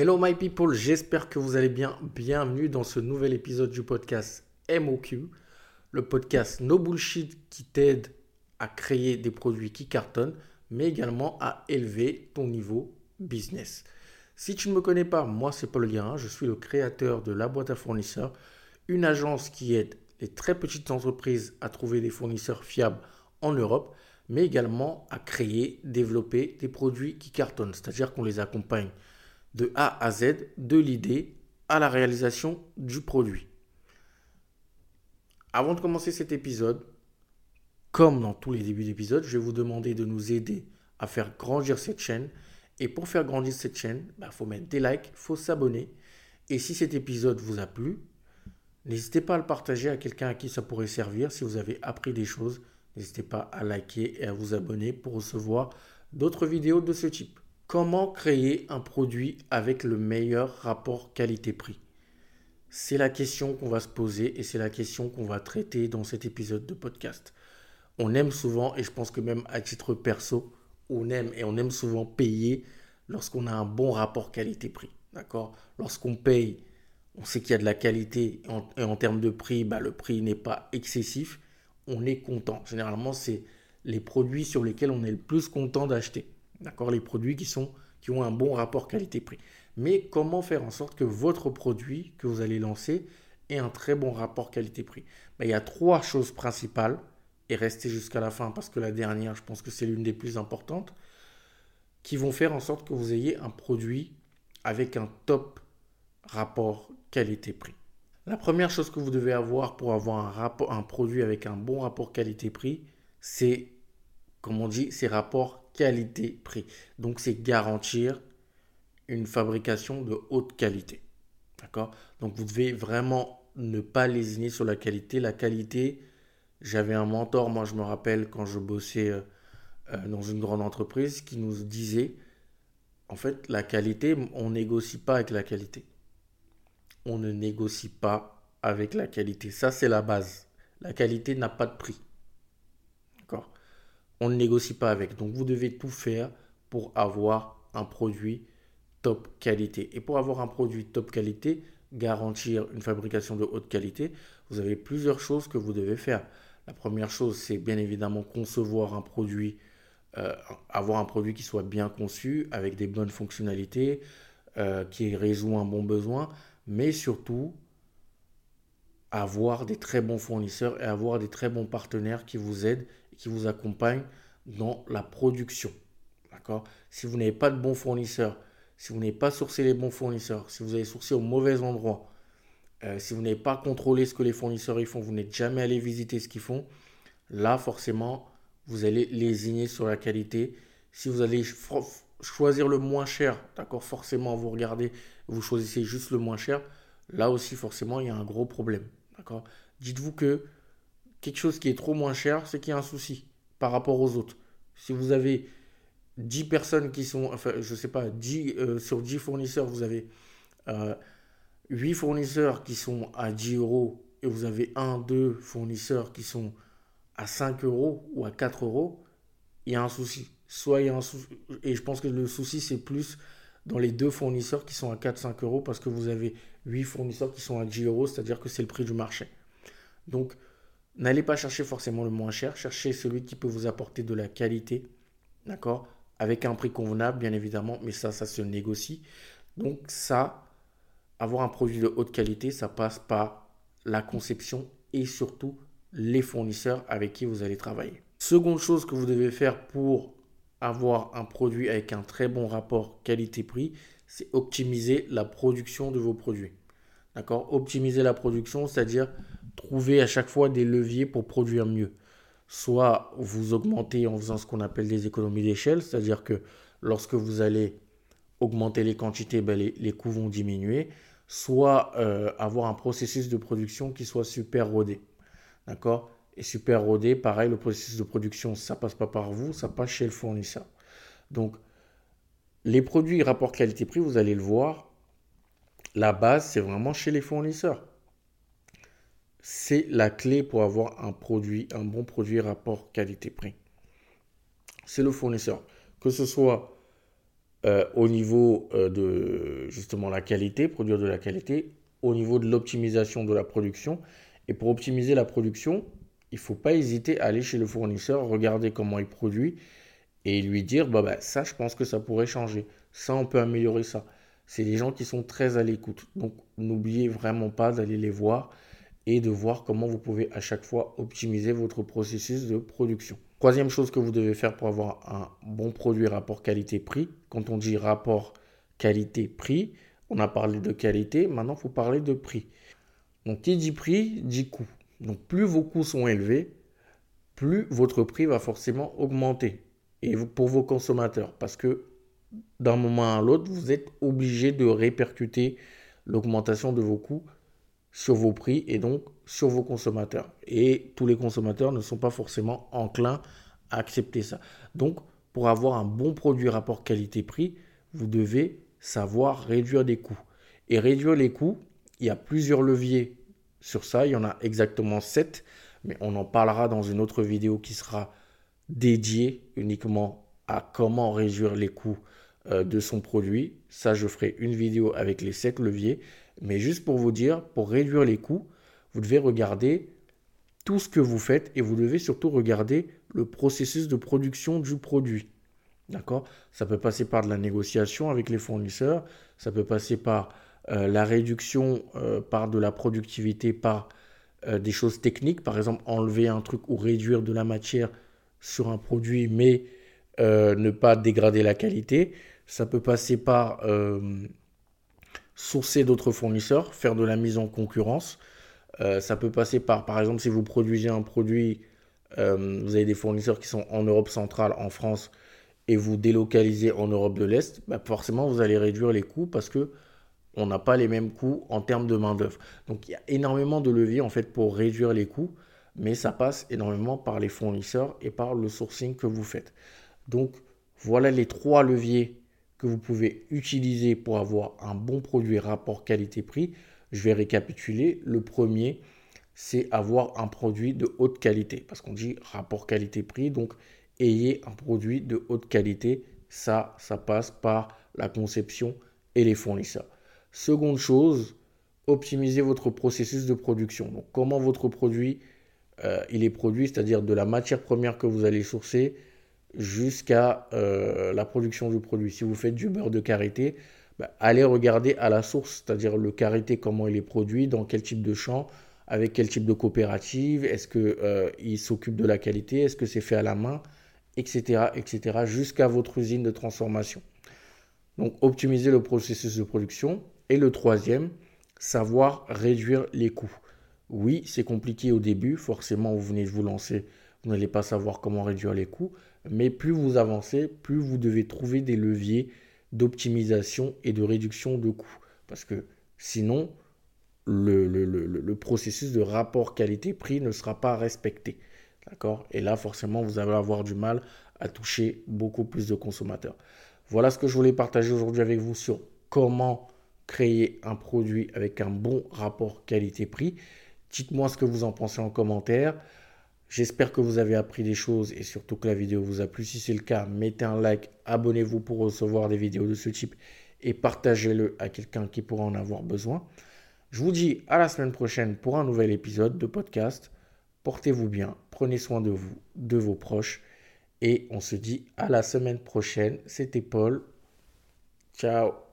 Hello my people, j'espère que vous allez bien. Bienvenue dans ce nouvel épisode du podcast MOQ, le podcast No Bullshit qui t'aide à créer des produits qui cartonnent, mais également à élever ton niveau business. Si tu ne me connais pas, moi c'est Paul Guérin, je suis le créateur de La Boîte à Fournisseurs, une agence qui aide les très petites entreprises à trouver des fournisseurs fiables en Europe, mais également à créer, développer des produits qui cartonnent, c'est-à-dire qu'on les accompagne de A à Z, de l'idée à la réalisation du produit. Avant de commencer cet épisode, comme dans tous les débuts d'épisode, je vais vous demander de nous aider à faire grandir cette chaîne. Et pour faire grandir cette chaîne, il bah, faut mettre des likes, il faut s'abonner. Et si cet épisode vous a plu, n'hésitez pas à le partager à quelqu'un à qui ça pourrait servir. Si vous avez appris des choses, n'hésitez pas à liker et à vous abonner pour recevoir d'autres vidéos de ce type. Comment créer un produit avec le meilleur rapport qualité-prix? C'est la question qu'on va se poser et c'est la question qu'on va traiter dans cet épisode de podcast. On aime souvent, et je pense que même à titre perso, on aime et on aime souvent payer lorsqu'on a un bon rapport qualité-prix. D'accord? Lorsqu'on paye, on sait qu'il y a de la qualité et en, termes de prix, bah, le prix n'est pas excessif. On est content. Généralement, c'est les produits sur lesquels on est le plus content d'acheter. D'accord Les produits qui, sont, qui ont un bon rapport qualité-prix. Mais comment faire en sorte que votre produit que vous allez lancer ait un très bon rapport qualité-prix? Ben, Il y a trois choses principales, et restez jusqu'à la fin parce que la dernière, je pense que c'est l'une des plus importantes, qui vont faire en sorte que vous ayez un produit avec un top rapport qualité-prix. La première chose que vous devez avoir pour avoir un, rapport, un produit avec un bon rapport qualité-prix, c'est, comme on dit, ces rapports qualité-prix. Donc, c'est garantir une fabrication de haute qualité. D'accord? Donc, vous devez vraiment ne pas lésiner sur la qualité. La qualité, j'avais un mentor, moi, je me rappelle quand je bossais euh, euh, dans une grande entreprise, qui nous disait en fait, la qualité, on négocie pas avec la qualité. On ne négocie pas avec la qualité. Ça, c'est la base. La qualité n'a pas de prix on ne négocie pas avec. Donc vous devez tout faire pour avoir un produit top qualité. Et pour avoir un produit top qualité, garantir une fabrication de haute qualité, vous avez plusieurs choses que vous devez faire. La première chose, c'est bien évidemment concevoir un produit, euh, avoir un produit qui soit bien conçu, avec des bonnes fonctionnalités, euh, qui résout un bon besoin, mais surtout avoir des très bons fournisseurs et avoir des très bons partenaires qui vous aident qui vous accompagne dans la production. D'accord? Si vous n'avez pas de bons fournisseurs, si vous n'avez pas sourcé les bons fournisseurs, si vous avez sourcé au mauvais endroit, euh, si vous n'avez pas contrôlé ce que les fournisseurs ils font, vous n'êtes jamais allé visiter ce qu'ils font, là forcément, vous allez lésigner sur la qualité. Si vous allez choisir le moins cher, d'accord, forcément vous regardez, vous choisissez juste le moins cher, là aussi forcément il y a un gros problème, d'accord? Dites-vous que quelque chose qui est trop moins cher, c'est qu'il y a un souci par rapport aux autres. Si vous avez 10 personnes qui sont, enfin, je sais pas, 10, euh, sur 10 fournisseurs, vous avez 8 euh, fournisseurs qui sont à 10 euros et vous avez 1, 2 fournisseurs qui sont à 5 euros ou à 4 euros, il y a un souci. Soit il y a un souci, et je pense que le souci, c'est plus dans les deux fournisseurs qui sont à 4-5 euros parce que vous avez 8 fournisseurs qui sont à 10 euros, c'est-à-dire que c'est le prix du marché. Donc, N'allez pas chercher forcément le moins cher, cherchez celui qui peut vous apporter de la qualité, d'accord? Avec un prix convenable, bien évidemment, mais ça, ça se négocie. Donc ça, avoir un produit de haute qualité, ça passe par la conception et surtout les fournisseurs avec qui vous allez travailler. Seconde chose que vous devez faire pour avoir un produit avec un très bon rapport qualité-prix, c'est optimiser la production de vos produits. D'accord? Optimiser la production, c'est-à-dire trouver à chaque fois des leviers pour produire mieux. Soit vous augmentez en faisant ce qu'on appelle des économies d'échelle, c'est-à-dire que lorsque vous allez augmenter les quantités, ben les, coûts vont diminuer. Soit euh, avoir un processus de production qui soit super rodé. D'accord? Et super rodé, pareil, le processus de production, ça passe pas par vous, ça passe chez le fournisseur. Donc, les produits rapport qualité-prix, vous allez le voir, la base, c'est vraiment chez les fournisseurs c'est la clé pour avoir un produit, un bon produit rapport qualité-prix. C'est le fournisseur. Que ce soit euh, au niveau euh, de justement la qualité, produire de la qualité, au niveau de l'optimisation de la production. Et pour optimiser la production, il ne faut pas hésiter à aller chez le fournisseur, regarder comment il produit et lui dire bah, bah, ça, je pense que ça pourrait changer. Ça, on peut améliorer ça. C'est des gens qui sont très à l'écoute. Donc, n'oubliez vraiment pas d'aller les voir et de voir comment vous pouvez à chaque fois optimiser votre processus de production. Troisième chose que vous devez faire pour avoir un bon produit rapport qualité-prix. Quand on dit rapport qualité-prix, on a parlé de qualité, maintenant il faut parler de prix. Donc qui dit prix dit coût. Donc plus vos coûts sont élevés, plus votre prix va forcément augmenter. Et pour vos consommateurs, parce que d'un moment à l'autre, vous êtes obligé de répercuter l'augmentation de vos coûts sur vos prix et donc sur vos consommateurs. Et tous les consommateurs ne sont pas forcément enclins à accepter ça. Donc, pour avoir un bon produit rapport qualité-prix, vous devez savoir réduire les coûts. Et réduire les coûts, il y a plusieurs leviers sur ça. Il y en a exactement 7, mais on en parlera dans une autre vidéo qui sera dédiée uniquement à comment réduire les coûts euh, de son produit. Ça, je ferai une vidéo avec les 7 leviers. Mais juste pour vous dire, pour réduire les coûts, vous devez regarder tout ce que vous faites et vous devez surtout regarder le processus de production du produit. D'accord? Ça peut passer par de la négociation avec les fournisseurs, ça peut passer par euh, la réduction euh, par de la productivité, par euh, des choses techniques, par exemple enlever un truc ou réduire de la matière sur un produit, mais ne pas dégrader la qualité. Ça peut passer par sourcer d'autres fournisseurs, faire de la mise en concurrence. ça peut passer par, par exemple, si vous produisez un produit, vous avez des fournisseurs qui sont en Europe centrale, en France, et vous délocalisez en Europe de l'Est, bah forcément vous allez réduire les coûts parce que on n'a pas les mêmes coûts en termes de main-d'œuvre. Donc il y a énormément de leviers en fait pour réduire les coûts, mais ça passe énormément par les fournisseurs et par le sourcing que vous faites. Donc voilà les trois leviers que vous pouvez utiliser pour avoir un bon produit rapport qualité-prix. Je vais récapituler. Le premier, c'est avoir un produit de haute qualité, parce qu'on dit rapport qualité-prix, donc ayez un produit de haute qualité. Ça, ça passe par la conception et les fournisseurs. Seconde chose, optimisez votre processus de production. Donc, comment votre produit euh, il est produit, c'est-à-dire de la matière première que vous allez sourcer jusqu'à euh, la production du produit. Si vous faites du beurre de karité, bah, allez regarder à la source, c'est-à-dire le karité, comment il est produit, dans quel type de champ, avec quel type de coopérative, est-ce qu'il euh, s'occupe de la qualité, est-ce que c'est fait à la main, etc., etc., jusqu'à votre usine de transformation. Donc, optimiser le processus de production. Et le troisième, savoir réduire les coûts. Oui, c'est compliqué au début, forcément, vous venez de vous lancer, vous n'allez pas savoir comment réduire les coûts, mais plus vous avancez, plus vous devez trouver des leviers d'optimisation et de réduction de coûts. Parce que sinon, le, processus de rapport qualité-prix ne sera pas respecté. D'accord? Et là, forcément, vous allez avoir du mal à toucher beaucoup plus de consommateurs. Voilà ce que je voulais partager aujourd'hui avec vous sur comment créer un produit avec un bon rapport qualité-prix. Dites-moi ce que vous en pensez en commentaire. J'espère que vous avez appris des choses et surtout que la vidéo vous a plu. Si c'est le cas, mettez un like, abonnez-vous pour recevoir des vidéos de ce type et partagez-le à quelqu'un qui pourra en avoir besoin. Je vous dis à la semaine prochaine pour un nouvel épisode de podcast. Portez-vous bien, prenez soin de vous, de vos proches. Et on se dit à la semaine prochaine. C'était Paul. Ciao